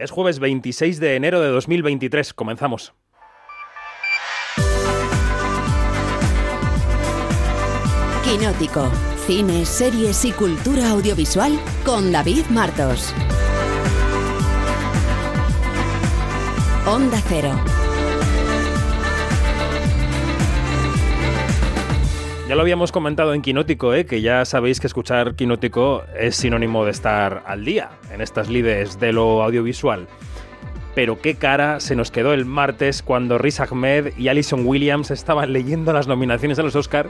Es jueves 26 de enero de 2023. Comenzamos. Quinótico. Cine, series y cultura audiovisual con David Martos. Onda Cero. Ya lo habíamos comentado en Quinótico, ¿eh? que ya sabéis que escuchar Quinótico es sinónimo de estar al día en estas lides de lo audiovisual. Pero qué cara se nos quedó el martes cuando Riz Ahmed y Alison Williams estaban leyendo las nominaciones a los Oscar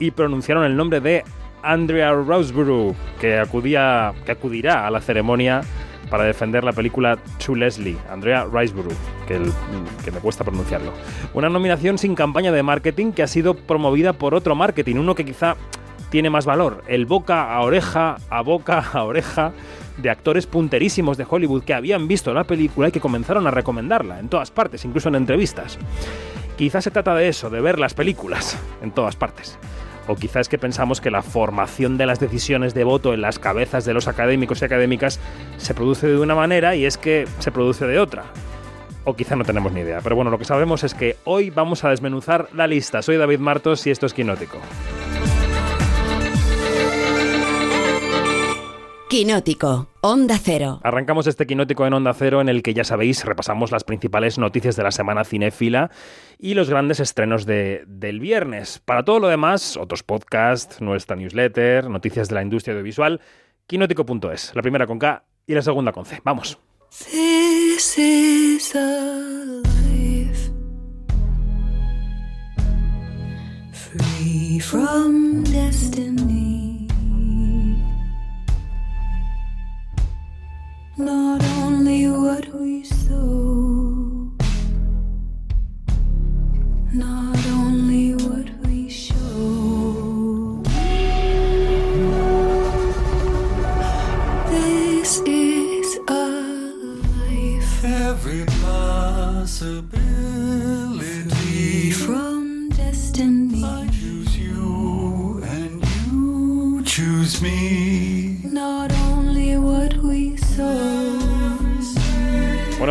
y pronunciaron el nombre de Andrea Roseborough, que, acudía, que acudirá a la ceremonia para defender la película To Leslie, Andrea Riseborough, que, que, me cuesta pronunciarlo. Una nominación sin campaña de marketing que ha sido promovida por otro marketing, uno que quizá tiene más valor, el boca a oreja, a boca a oreja de actores punterísimos de Hollywood que habían visto la película y que comenzaron a recomendarla en todas partes, incluso en entrevistas. Quizás se trata de eso, de ver las películas en todas partes. O quizás que pensamos que la formación de las decisiones de voto en las cabezas de los académicos y académicas se produce de una manera y es que se produce de otra. O quizá no tenemos ni idea. Pero bueno, lo que sabemos es que hoy vamos a desmenuzar la lista. Soy David Martos y esto es Quinótico. Quinótico, Onda Cero. Arrancamos este Quinótico en Onda Cero en el que ya sabéis repasamos las principales noticias de la semana cinéfila y los grandes estrenos de, del viernes. Para todo lo demás, otros podcasts, nuestra newsletter, noticias de la industria audiovisual, quinótico.es, la primera con K y la segunda con C. Vamos. This is a life free from destiny. Not only what we sow, not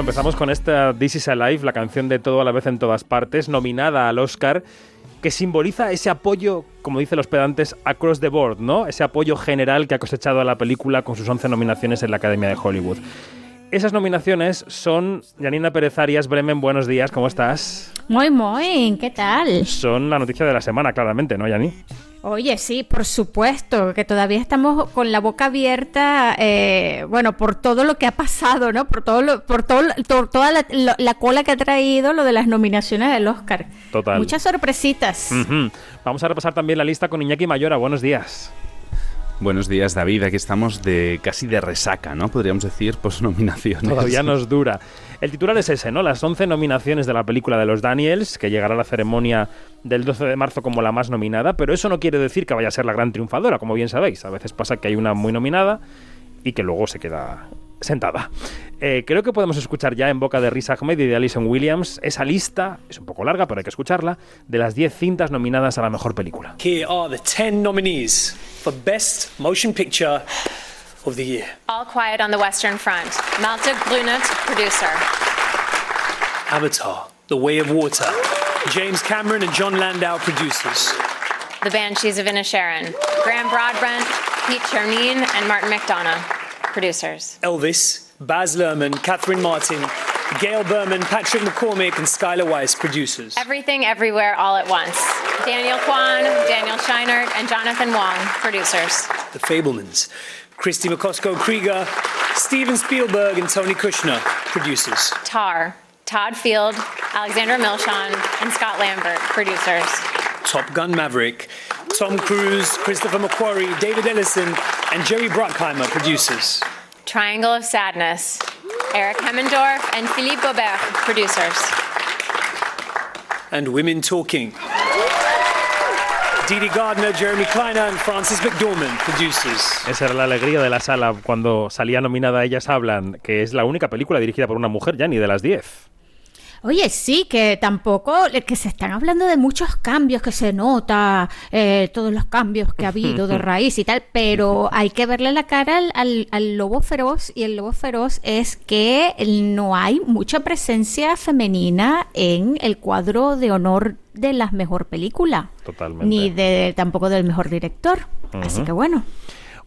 Bueno, empezamos con esta This is Alive, la canción de Todo a la vez en todas partes, nominada al Oscar, que simboliza ese apoyo, como dicen los pedantes, across the board, ¿no? Ese apoyo general que ha cosechado a la película con sus 11 nominaciones en la Academia de Hollywood. Esas nominaciones son Janina Pérez Arias, Bremen, buenos días, ¿cómo estás? Muy, muy, ¿qué tal? Son la noticia de la semana, claramente, ¿no, Yani? Oye, sí, por supuesto, que todavía estamos con la boca abierta, eh, bueno, por todo lo que ha pasado, ¿no? Por todo, lo, por todo, to- toda la, lo- la cola que ha traído lo de las nominaciones del Oscar. Total. Muchas sorpresitas. Vamos a repasar también la lista con Iñaki Mayora, buenos días. Buenos días, David. Aquí estamos de casi de resaca, ¿no? Podríamos decir, pues nominaciones. Todavía nos dura. El titular es ese, ¿no? Las 11 nominaciones de la película de los Daniels, que llegará a la ceremonia del 12 de marzo como la más nominada, pero eso no quiere decir que vaya a ser la gran triunfadora, como bien sabéis. A veces pasa que hay una muy nominada y que luego se queda sentada. Eh, creo que podemos escuchar ya en boca de Riz Ahmed y de Alison Williams esa lista, es un poco larga, pero hay que escucharla, de las 10 cintas nominadas a la mejor película. Here are the 10 nominees for Best Motion Picture of the Year All Quiet on the Western Front. Malte Grunert, producer. Avatar, The Way of Water. James Cameron and John Landau, producers. The Banshees of Inisherin. Graham Broadbent, Pete Chernine, and Martin McDonough, producers. Elvis, Baz Luhrmann, Catherine Martin, Gail Berman, Patrick McCormick, and Skylar Weiss, producers. Everything Everywhere All at Once. Daniel Kwan, Daniel Scheinert, and Jonathan Wong, producers. The Fablemans, Christy McCosco Krieger, Steven Spielberg, and Tony Kushner, producers. Tar. Todd Field, Alexandra Milshon, and Scott Lambert, producers. Top Gun Maverick, Tom Cruise, Christopher McQuarrie, David Ellison, and Jerry Bruckheimer, producers. Triangle of Sadness. Eric Hemmendorf and Philippe Gobert, producers. and Women Talking. Dee Dee Gardner, Jeremy Kleiner, and Francis McDormand, producers. Esa era la alegría de la sala cuando salía nominada Ellas Hablan, que es la única película dirigida por una mujer, ya ni de las 10. Oye, sí, que tampoco, eh, que se están hablando de muchos cambios, que se nota eh, todos los cambios que ha habido de raíz y tal, pero hay que verle la cara al, al- al lobo feroz y el lobo feroz es que no hay mucha presencia femenina en el cuadro de honor de la mejor película. Totalmente. Ni de tampoco del mejor director. Así que bueno.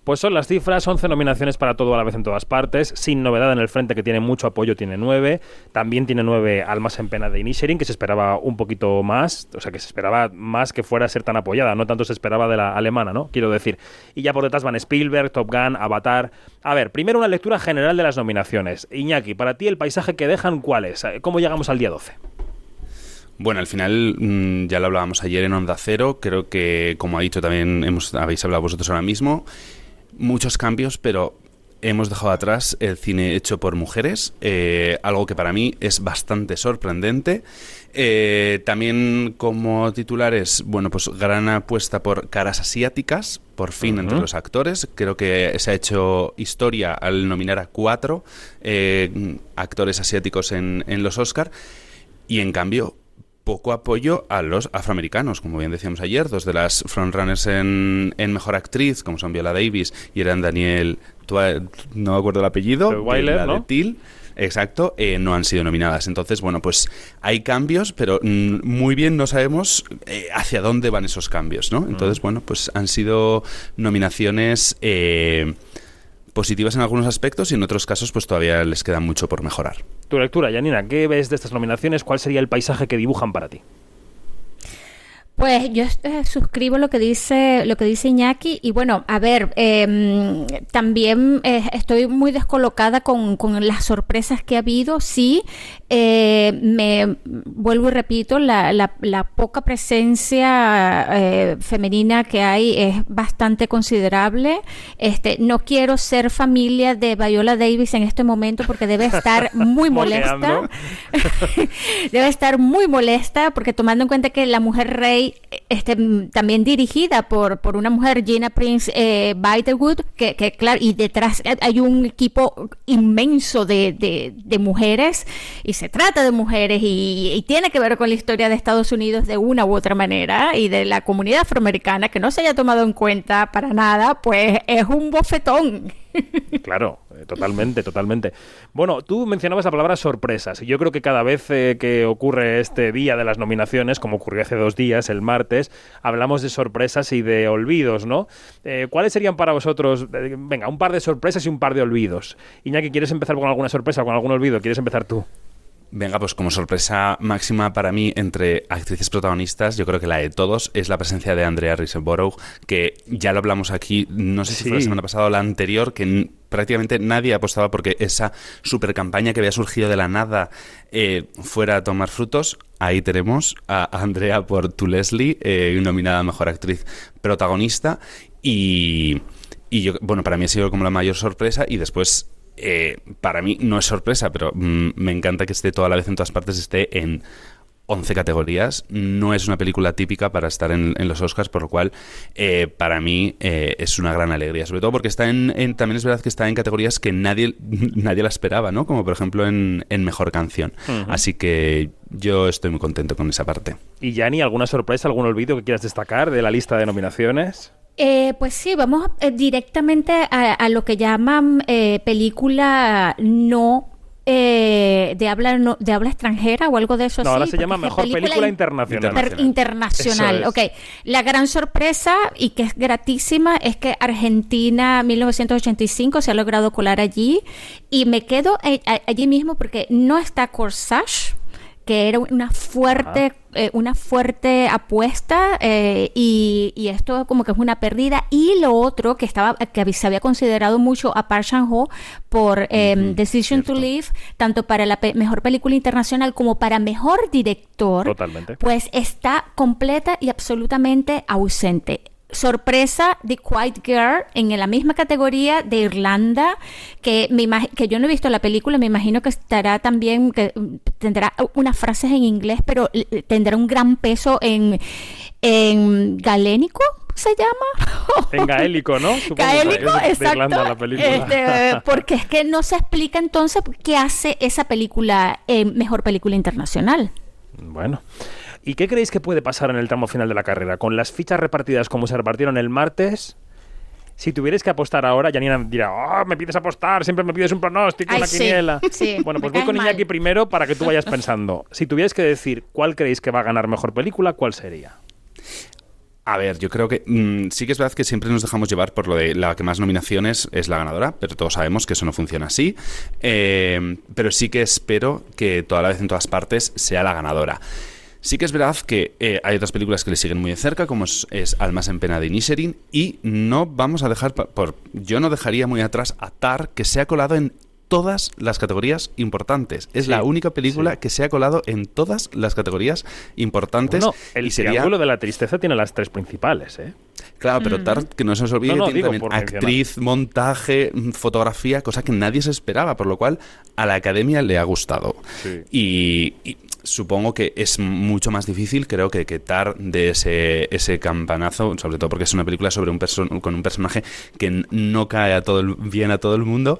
Pues son las cifras, 11 nominaciones para todo a la vez en todas partes, sin novedad en el frente que tiene mucho apoyo, tiene 9, también tiene 9 Almas en Pena de Inisherin, que se esperaba un poquito más, o sea que se esperaba más que fuera a ser tan apoyada, no tanto se esperaba de la alemana, ¿no? Quiero decir. Y ya por detrás van Spielberg, Top Gun, Avatar. A ver, primero una lectura general de las nominaciones. Iñaki, para ti el paisaje que dejan, ¿cuál es? ¿Cómo llegamos al día 12? Bueno, al final mm, ya lo hablábamos ayer en Onda Cero, creo que como ha dicho también hemos, habéis hablado vosotros ahora mismo, muchos cambios, pero hemos dejado atrás el cine hecho por mujeres, eh, algo que para mí es bastante sorprendente. Eh, también como titulares, bueno, pues gran apuesta por caras asiáticas, por fin entre los actores. Creo que se ha hecho historia al nominar a cuatro eh, actores asiáticos en, en los Oscar. Y en cambio, poco apoyo a los afroamericanos, como bien decíamos ayer, dos de las frontrunners en, en Mejor Actriz, como son Viola Davis y eran Daniel, no me acuerdo el apellido, Weiler, la de ¿no? Till, exacto, eh, no han sido nominadas. Entonces, bueno, pues hay cambios, pero mm, muy bien no sabemos eh, hacia dónde van esos cambios, ¿no? Entonces, bueno, pues han sido nominaciones... eh, positivas en algunos aspectos y en otros casos pues todavía les queda mucho por mejorar. Tu lectura, Janina, ¿qué ves de estas nominaciones? ¿Cuál sería el paisaje que dibujan para ti? Pues yo eh, suscribo lo que dice lo que dice Iñaki y bueno, a ver, em, también eh, estoy muy descolocada con, con las sorpresas que ha habido. Sí, eh, me vuelvo y repito, la, la- la poca presencia eh, femenina que hay es bastante considerable. Este, no quiero ser familia de Viola Davis en este momento porque debe estar muy molesta. Debe estar muy molesta porque tomando en cuenta que La Mujer Rey, este, también dirigida por, por una mujer, Gina Prince eh, Bythewood, que, que claro, y detrás hay un equipo inmenso de, de- de mujeres y se trata de mujeres y, y tiene que ver con la historia de Estados Unidos de una u otra manera y de la comunidad afroamericana que no se haya tomado en cuenta para nada, pues es un bofetón. Claro, eh, totalmente, totalmente. Bueno, tú mencionabas la palabra sorpresas. Yo creo que cada vez eh, que ocurre este día de las nominaciones, como ocurrió hace dos días, el martes, hablamos de sorpresas y de olvidos, ¿no? Eh, ¿Cuáles serían para vosotros, eh, venga, un par de sorpresas y un par de olvidos? Iñaki, ¿quieres empezar con alguna sorpresa con algún olvido? ¿Quieres empezar tú? Venga, pues como sorpresa máxima para mí entre actrices protagonistas, yo creo que la de todos es la presencia de Andrea Riseborough, que ya lo hablamos aquí, no sé si fue la semana pasada o la anterior, que prácticamente nadie apostaba porque esa super campaña que había surgido de la nada eh, fuera a tomar frutos. Ahí tenemos a Andrea por Tu Leslie, eh, nominada a Mejor Actriz Protagonista. Y, y yo, bueno, para mí ha sido como la mayor sorpresa. Y después eh, para mí no es sorpresa, pero mm, me encanta que esté toda la vez en todas partes, esté en 11 categorías. No es una película típica para estar en, en los Oscars, por lo cual eh, para mí eh, es una gran alegría. Sobre todo porque está en, en- también es verdad que está en categorías que nadie, nadie la esperaba, ¿no? Como por ejemplo en, en Mejor Canción. Así que yo estoy muy contento con esa parte. Y Yanni, ¿alguna sorpresa, algún olvido que quieras destacar de la lista de nominaciones? Eh, pues sí, vamos eh, directamente a, a lo que llaman eh, película no eh, de habla no- de habla extranjera o algo de eso No, así. ahora se llama mejor película, in- internacional. inter- internacional. Es. Ok, la gran sorpresa y que es gratísima es que Argentina 1985 se ha logrado colar allí y me quedo eh, allí mismo porque no está Corsage que era una fuerte eh, una fuerte apuesta eh, y, y esto como que es una pérdida y lo otro que estaba que se había considerado mucho a Park Chan Ho por eh, Decision to Live tanto para la pe- mejor película internacional como para mejor director Totalmente. pues está completa y absolutamente ausente. Sorpresa de Quiet Girl en la misma categoría de Irlanda, que, me que yo no he visto la película, me imagino que estará también, que tendrá unas frases en inglés, pero tendrá un gran peso en, en galénico, se llama? En gaélico, ¿no? Supongo que Gaélico, es de exacto. La película. Este, porque es que no se explica entonces qué hace esa película eh, mejor película internacional. Bueno. ¿Y qué creéis que puede pasar en el tramo final de la carrera? Con las fichas repartidas como se repartieron el martes, si tuvierais que apostar ahora, Janina dirá, "Ah, me pides apostar, siempre me pides un pronóstico, Ay, una sí, quiniela. sí, bueno, pues me voy con caes mal. Iñaki primero para que tú vayas pensando. Si tuvierais que decir cuál creéis que va a ganar mejor película, ¿cuál sería? A ver, yo creo que mm, sí que es verdad que siempre nos dejamos llevar por lo de la que más nominaciones es la ganadora, pero todos sabemos que eso no funciona así. Eh, pero sí que espero que toda la vez en todas partes sea la ganadora. Sí que es verdad que eh, hay otras películas que le siguen muy de cerca, como es, es Almas en pena de Inisherin, y no vamos a dejar, por, yo no dejaría muy atrás a Tar, que se ha colado en todas las categorías importantes. Es Sí, la única película sí. que se ha colado en todas las categorías importantes. Bueno, el y sería- triángulo de la tristeza tiene las tres principales, ¿eh? Claro, pero Tar, que no se nos olvide, No, no, tiene digo también actriz, montaje, mm, fotografía, cosa que nadie se esperaba, por lo cual a la academia le ha gustado. Sí. Y, y supongo que es mucho más difícil, creo que, que Tar de ese, ese campanazo, sobre todo porque es una película sobre un con un personaje que no cae a todo el- bien a todo el mundo,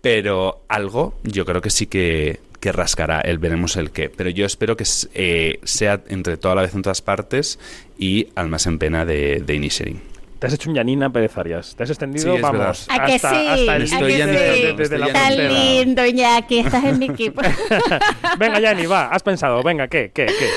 pero algo yo creo que sí que, que rascará, el veremos el qué. Pero yo espero que eh, sea entre toda la vez en todas partes y Almas en pena de, de Inisherin. Te has hecho un Janina Pérez Arias. Te has extendido, Sí, es vamos, verdad. ¿A que hasta, sí? hasta el ¿A Estoy de- de- de la ya Tan frontera. lindo, Iñaki, estás en mi equipo. Venga, Yanni, va, has pensado, venga, ¿qué, qué, qué?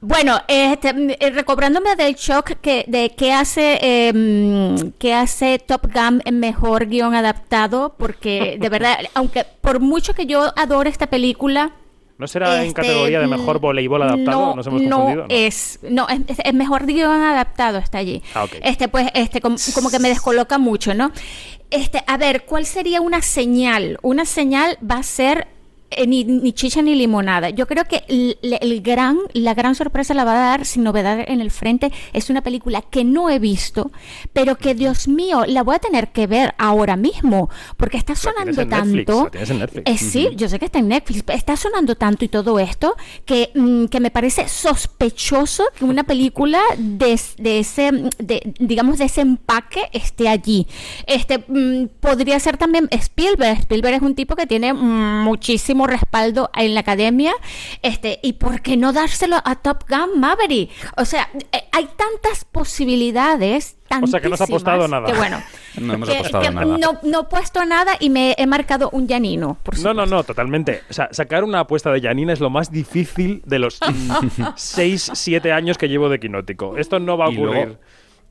Bueno, este, mm, eh, recobrándome del shock que, de qué hace, eh, qué hace Top Gun en mejor guion adaptado, porque de verdad, aunque por mucho que yo adore esta película, ¿No será en este, categoría de mejor mm, voleibol adaptado? No, ¿Nos hemos no es, no, es, es- mejor guion adaptado está allí. Ah, ok. Este, pues, este, como, como que me descoloca mucho, ¿no? Este, a ver, ¿cuál sería una señal? Una señal va a ser eh, ni, ni chicha ni limonada. Yo creo que el, el gran, la gran sorpresa la va a dar sin novedad en el frente. Es una película que no he visto, pero que Dios mío, la voy a tener que ver ahora mismo, porque está sonando en tanto. en Netflix. Eh, sí, yo sé que está en Netflix, está sonando tanto y todo esto que, mm, que me parece sospechoso que una película de, de ese, de, digamos, de ese empaque esté allí. Este mm, podría ser también Spielberg. Spielberg es un tipo que tiene mm, muchísimo respaldo en la academia. Este, y por qué no dárselo a Top Gun Maverick? O sea, eh, hay tantas posibilidades. O sea, que no has apostado nada. Que bueno. No hemos que- apostado que nada. No, no he puesto nada y me he marcado un llanino. Por No, no, no, totalmente. O sea, sacar una apuesta de Janina es lo más difícil de los 6, 7 años que llevo de Quinótico. Esto no va a ocurrir.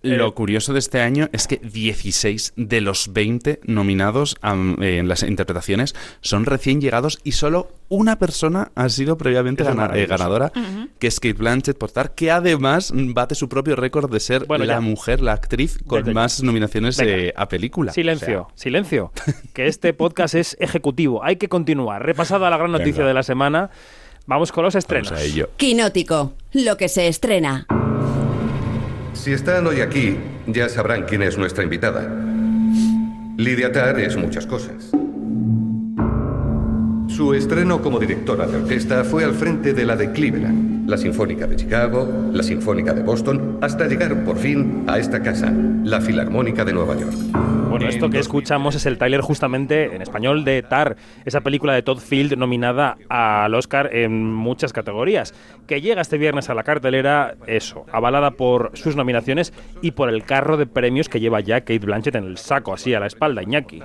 Lo Eh, curioso de este año es que 16 de los 20 nominados eh, en las interpretaciones son recién llegados y solo una persona ha sido previamente gana- eh, ganadora, que es Kate Blanchett por Tar, que además bate su propio récord de ser Bueno, la ya. mujer, la actriz con más nominaciones eh, a película. Silencio, O sea, silencio. Que este podcast es ejecutivo. Hay que continuar. Repasada la gran noticia Venga. de la semana, vamos con los estrenos. vamos a ello. Quinótico, lo que se estrena. Si están hoy aquí, ya sabrán quién es nuestra invitada. Lidia Tarr es muchas cosas. Su estreno como directora de orquesta fue al frente de la de Cleveland, la Sinfónica de Chicago, la Sinfónica de Boston, hasta llegar por fin a esta casa, la Filarmónica de Nueva York. Bueno, esto que 2000. escuchamos es el tráiler justamente en español de Tar, esa película de Todd Field nominada al Oscar en muchas categorías, que llega este viernes a la cartelera, eso, avalada por sus nominaciones y por el carro de premios que lleva ya Kate Blanchett en el saco, así a la espalda, Iñaki.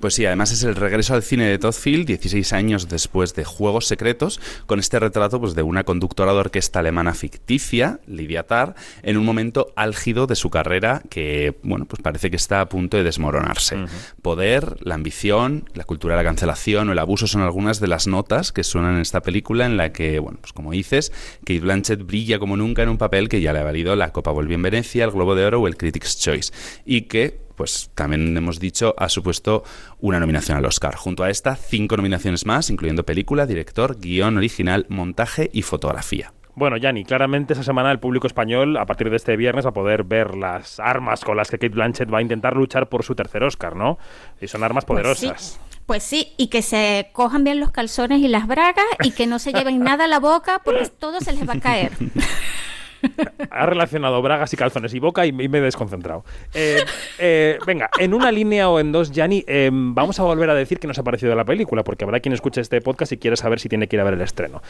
Pues sí, además es el regreso al cine de Todd Field, 16 años después de Juegos Secretos, con este retrato pues, de una conductora de orquesta alemana ficticia, Lydia Tarr, en un momento álgido de su carrera que, bueno, pues parece que está a punto de desmoronarse. Poder, la ambición, la cultura de la cancelación o el abuso son algunas de las notas que suenan en esta película en la que, bueno, pues como dices, Kate Blanchett brilla como nunca en un papel que ya le ha valido la Copa Volvió en Venecia, el Globo de Oro o el Critics' Choice y que pues también hemos dicho, ha supuesto una nominación al Oscar. Junto a esta, cinco nominaciones más, incluyendo película, director, guion original, montaje y fotografía. Bueno, Yanni, claramente esa semana el público español, a partir de este viernes, va a poder ver las armas con las que Kate Blanchett va a intentar luchar por su tercer Oscar, ¿no? Y son armas Pues poderosas. sí. Pues sí, y que se cojan bien los calzones y las bragas y que no se lleven nada a la boca porque todo se les va a caer. Ha relacionado bragas y calzones y boca y, me he desconcentrado. Eh, eh, venga, en una línea o en dos, Yanni, eh, vamos a volver a decir que nos ha parecido la película, porque habrá quien escuche este podcast y quiere saber si tiene que ir a ver el estreno.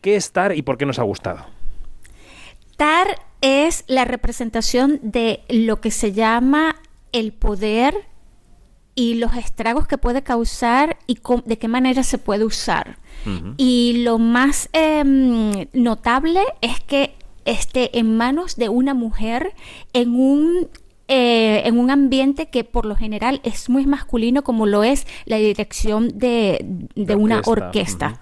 ¿Qué es Tar y por qué nos ha gustado? Tar es la representación de lo que se llama el poder y los estragos que puede causar y de qué manera se puede usar. Y lo más em, notable es que esté en manos de una mujer en un eh, en un ambiente que por lo general es muy masculino como lo es la dirección de, de De una orquesta, orquesta.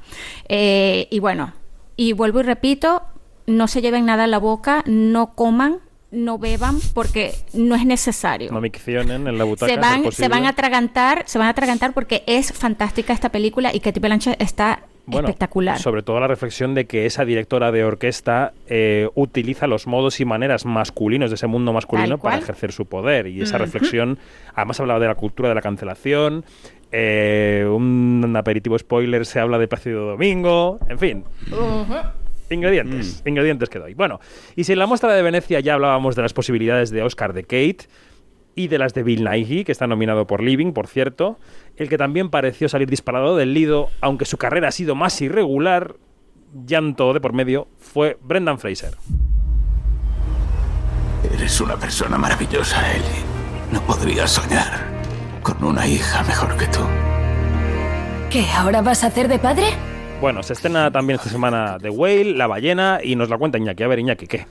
Eh, y bueno, y vuelvo y repito, no se lleven nada a la boca, no coman, no beban porque no es necesario. No miccionen en la butaca. se van, se van a atragantar, se van a atragantar porque es fantástica esta película y Katy Blanchett está Bueno, espectacular. Sobre todo la reflexión de que esa directora de orquesta eh, utiliza los modos y maneras masculinos de ese mundo masculino para ejercer su poder. Y esa reflexión, además hablaba de la cultura de la cancelación. eh, un aperitivo spoiler se habla de Plácido Domingo, en fin. Ingredientes, Mm. ingredientes que doy. Bueno, y si en la muestra de Venecia ya hablábamos de las posibilidades de Oscar de Kate y de las de Bill Nighy, que está nominado por Living, por cierto, el que también pareció salir disparado del lido, aunque su carrera ha sido más irregular, llanto de por medio, fue Brendan Fraser. Eres una persona maravillosa, Ellie. No podría soñar con una hija mejor que tú. ¿Qué? ¿Ahora vas a hacer de padre? Bueno, se estrena también esta semana The Whale, La ballena, y nos la cuenta Iñaki. A ver, Iñaki, ¿qué?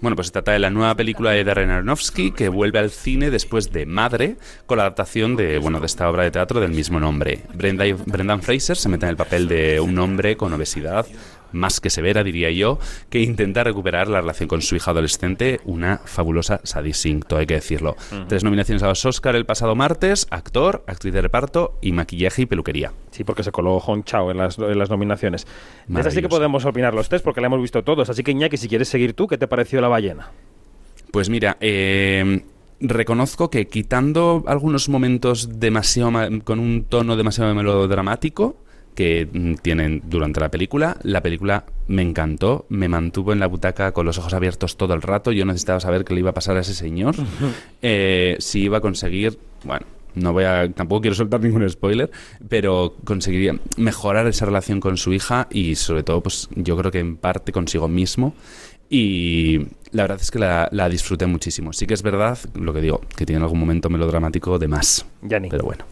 Bueno, pues se trata de la nueva película de Darren Aronofsky que vuelve al cine después de Madre con la adaptación de, bueno, de esta obra de teatro del mismo nombre. Brenda- Brendan Fraser se mete en el papel de un hombre con obesidad más que severa, diría yo, que intenta recuperar la relación con su hija adolescente, una fabulosa sadising, todo hay que decirlo. Tres nominaciones a los Oscar el pasado martes, actor, actriz de reparto y maquillaje y peluquería. Sí, porque se coló Hong Chao en las, en las nominaciones. De esta sí que podemos opinar los tres porque la hemos visto todos. Así que Iñaki, si quieres seguir tú, ¿qué te pareció La ballena? Pues mira, eh, reconozco que quitando algunos momentos demasiado ma- con un tono demasiado melodramático que mm, tienen durante la película, la película me encantó, me mantuvo en la butaca con los ojos abiertos todo el rato, yo necesitaba saber qué le iba a pasar a ese señor, eh, si iba a conseguir, bueno, no voy a, tampoco quiero soltar ningún spoiler, pero conseguiría mejorar esa relación con su hija y sobre todo, pues yo creo que en parte consigo mismo. Y la verdad es que la, la disfruté muchísimo. Sí que es verdad, lo que digo, que tiene algún momento melodramático de más. Yanni. Pero bueno.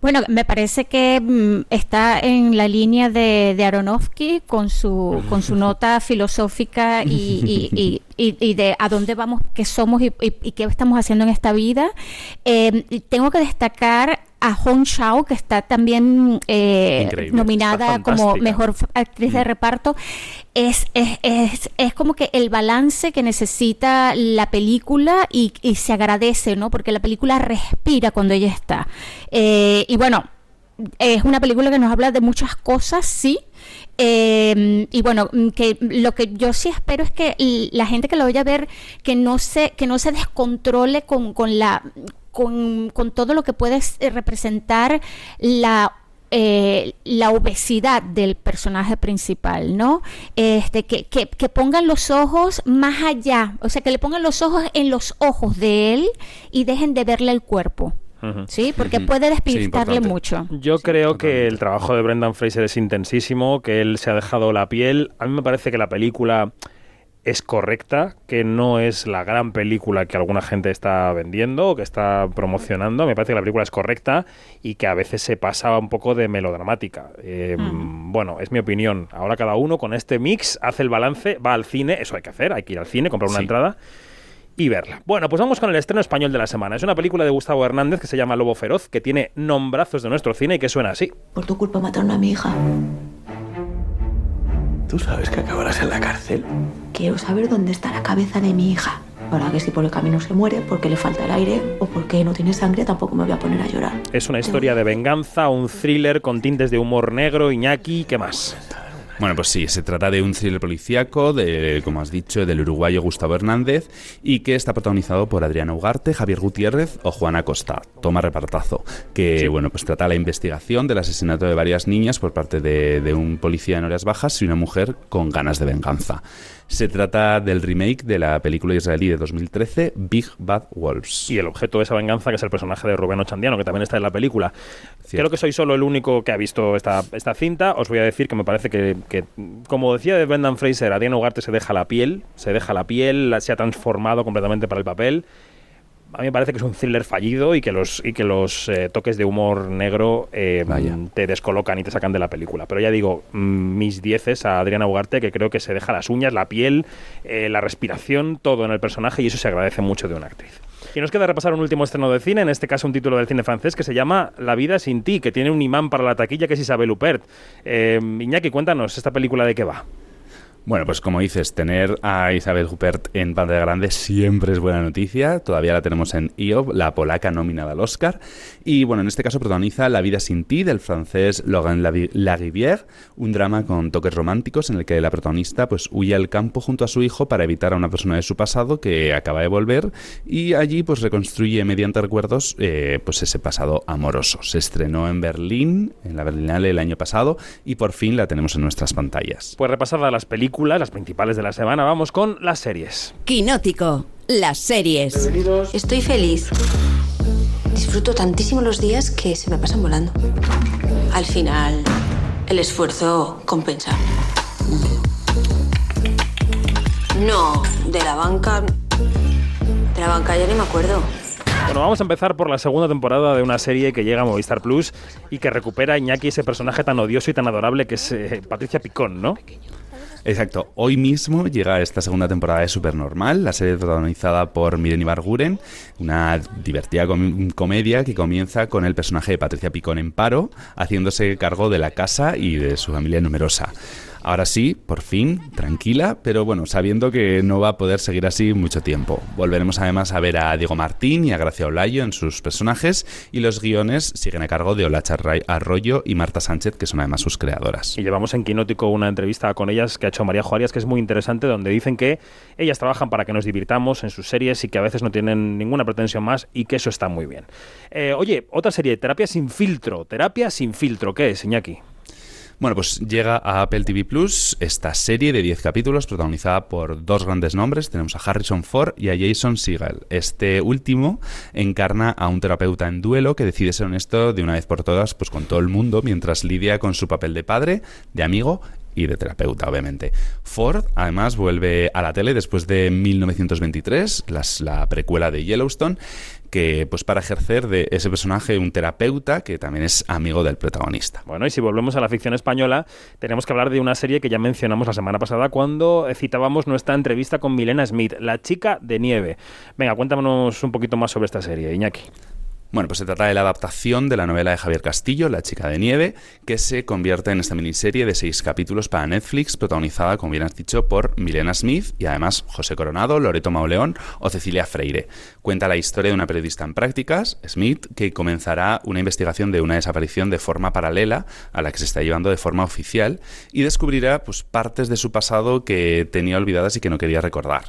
Bueno, me parece que mm, está en la línea de, de Aronofsky con su, con su nota filosófica y, y- y- y- de a dónde vamos, qué somos y, qué estamos haciendo en esta vida. Eh, tengo que destacar a Hong Shao, que está también eh, nominada está como mejor actriz de reparto. Es, es, es, es como que el balance que necesita la película y, y se agradece, ¿no? Porque la película respira cuando ella está. Eh, y bueno, es una película que nos habla de muchas cosas, sí. Eh, y bueno, mm, que lo que yo sí espero es que la gente que lo vaya a ver, que no se, que no se descontrole con, con la con, con todo lo que puede eh, representar la eh, la obesidad del personaje principal, ¿no? Este, que, que, que pongan los ojos más allá, o sea, que le pongan los ojos en los ojos de él y dejen de verle el cuerpo. ¿sí? Porque puede despistarle mucho. Yo creo que el trabajo de Brendan Fraser es intensísimo, que él se ha dejado la piel. A mí me parece que la película es correcta, que no es la gran película que alguna gente está vendiendo o que está promocionando. Me parece que la película es correcta y que a veces se pasa un poco de melodramática. Eh, Bueno, es mi opinión. Ahora cada uno con este mix hace el balance, va al cine, eso hay que hacer, hay que ir al cine, comprar una Sí. entrada y verla. Bueno, pues vamos con el estreno español de la semana. Es una película de Gustavo Hernández que se llama Lobo Feroz, que tiene nombrazos de nuestro cine y que suena así. Por tu culpa mataron a mi hija. ¿Tú sabes que acabarás en la cárcel? Quiero saber dónde está la cabeza de mi hija. Para que si por el camino se muere, porque le falta el aire o porque no tiene sangre, tampoco me voy a poner a llorar. Es una historia de venganza, un thriller con tintes de humor negro, Iñaki, ¿qué más? Bueno, pues sí, se trata de un thriller policíaco, de, como has dicho, del uruguayo Gustavo Hernández, y que está protagonizado por Adriana Ugarte, Javier Gutiérrez o Juana Costa. Toma repartazo. Que, bueno, pues trata la investigación del asesinato de varias niñas por parte de, de un policía en horas bajas y una mujer con ganas de venganza. Se trata del remake de la película israelí de 2013, Big Bad Wolves. Y el objeto de esa venganza, que es el personaje de Rubén Ochandiano, que también está en la película. Creo que soy solo el único que ha visto esta, esta cinta. Os voy a decir que me parece que, que, como decía de Brendan Fraser, Adrián Ugarte se deja la piel, se deja la piel, se ha transformado completamente para el papel. A mí me parece que es un thriller fallido y que los, y que los eh, toques de humor negro eh, te descolocan y te sacan de la película. Pero ya digo, mm, mis dieces a Adriana Ugarte, que creo que se deja las uñas, la piel, eh, la respiración, todo en el personaje y eso se agradece mucho de una actriz. Y nos queda repasar un último estreno de cine, en este caso un título del cine francés que se llama La vida sin ti, que tiene un imán para la taquilla que es Isabel Huppert. Eh, Iñaki, cuéntanos, ¿esta película de qué va? Bueno, pues como dices, tener a Isabel Huppert en pantalla grande siempre es buena noticia. Todavía la tenemos en IOB, la polaca nominada al Oscar. Y bueno, en este caso protagoniza La vida sin ti del francés Laurent Larivière, un drama con toques románticos en el que la protagonista pues huye al campo junto a su hijo para evitar a una persona de su pasado que acaba de volver y allí pues reconstruye mediante recuerdos eh, pues ese pasado amoroso. Se estrenó en Berlín, en la Berlinale el año pasado y por fin la tenemos en nuestras pantallas. Pues repasada las películas las principales de la semana, vamos con las series. Quinótico, las series. Estoy feliz. Disfruto tantísimo los días que se me pasan volando. Al final, el esfuerzo compensa. No, de la banca. De la banca ya ni me acuerdo. Bueno, vamos a empezar por la segunda temporada de una serie que llega a Movistar Plus y que recupera a Iñaki ese personaje tan odioso y tan adorable que es eh, Patricia Picón, ¿no? Exacto. Hoy mismo llega esta segunda temporada de Supernormal, la serie protagonizada por Miren Ibarguren, una divertida com comedia que comienza con el personaje de Patricia Picón en paro, haciéndose cargo de la casa y de su familia numerosa. Ahora sí, por fin, tranquila, pero bueno, sabiendo que no va a poder seguir así mucho tiempo. Volveremos además a ver a Diego Martín y a Gracia Olayo en sus personajes y los guiones siguen a cargo de Olacha Arroyo y Marta Sánchez, que son además sus creadoras. Y llevamos en Quinótico una entrevista con ellas que ha hecho María Juárez, que es muy interesante, donde dicen que ellas trabajan para que nos divirtamos en sus series y que a veces no tienen ninguna pretensión más y que eso está muy bien. Eh, oye, otra serie, Terapia sin filtro. Terapia sin filtro, ¿qué es, Iñaki? Bueno, pues llega a Apple TV Plus esta serie de 10 capítulos protagonizada por dos grandes nombres. Tenemos a Harrison Ford y a Jason Segel. Este último encarna a un terapeuta en duelo que decide ser honesto de una vez por todas pues con todo el mundo mientras lidia con su papel de padre, de amigo y de terapeuta, obviamente. Ford, además, vuelve a la tele después de 1923, las, la precuela de Yellowstone, que pues para ejercer de ese personaje un terapeuta que también es amigo del protagonista. Bueno, y si volvemos a la ficción española, tenemos que hablar de una serie que ya mencionamos la semana pasada cuando citábamos nuestra entrevista con Milena Smith, La chica de nieve. Venga, cuéntanos un poquito más sobre esta serie, Iñaki. Bueno, pues se trata de la adaptación de la novela de Javier Castillo, La chica de nieve, que se convierte en esta miniserie de seis capítulos para Netflix, protagonizada, como bien has dicho, por Milena Smith y además José Coronado, Loreto Mauleón o Cecilia Freire. Cuenta la historia de una periodista en prácticas, Smith, que comenzará una investigación de una desaparición de forma paralela a la que se está llevando de forma oficial y descubrirá pues, partes de su pasado que tenía olvidadas y que no quería recordar.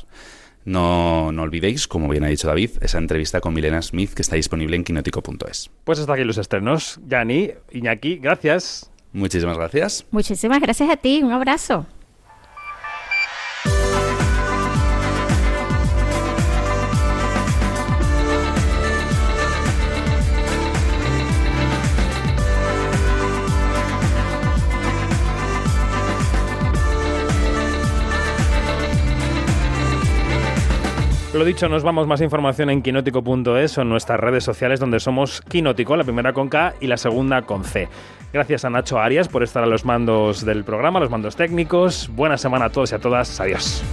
No, no, olvidéis, como bien ha dicho David, esa entrevista con Milena Smith que está disponible en quinótico.es. Pues hasta aquí los estrenos. Yani, Iñaki, gracias. Muchísimas gracias. Muchísimas gracias a ti. Un abrazo. Lo dicho, nos vamos más información en quinótico.es o en nuestras redes sociales donde somos Quinótico, la primera con K y la segunda con C. Gracias a Nacho Arias por estar a los mandos del programa, los mandos técnicos. Buena semana a todos y a todas. Adiós.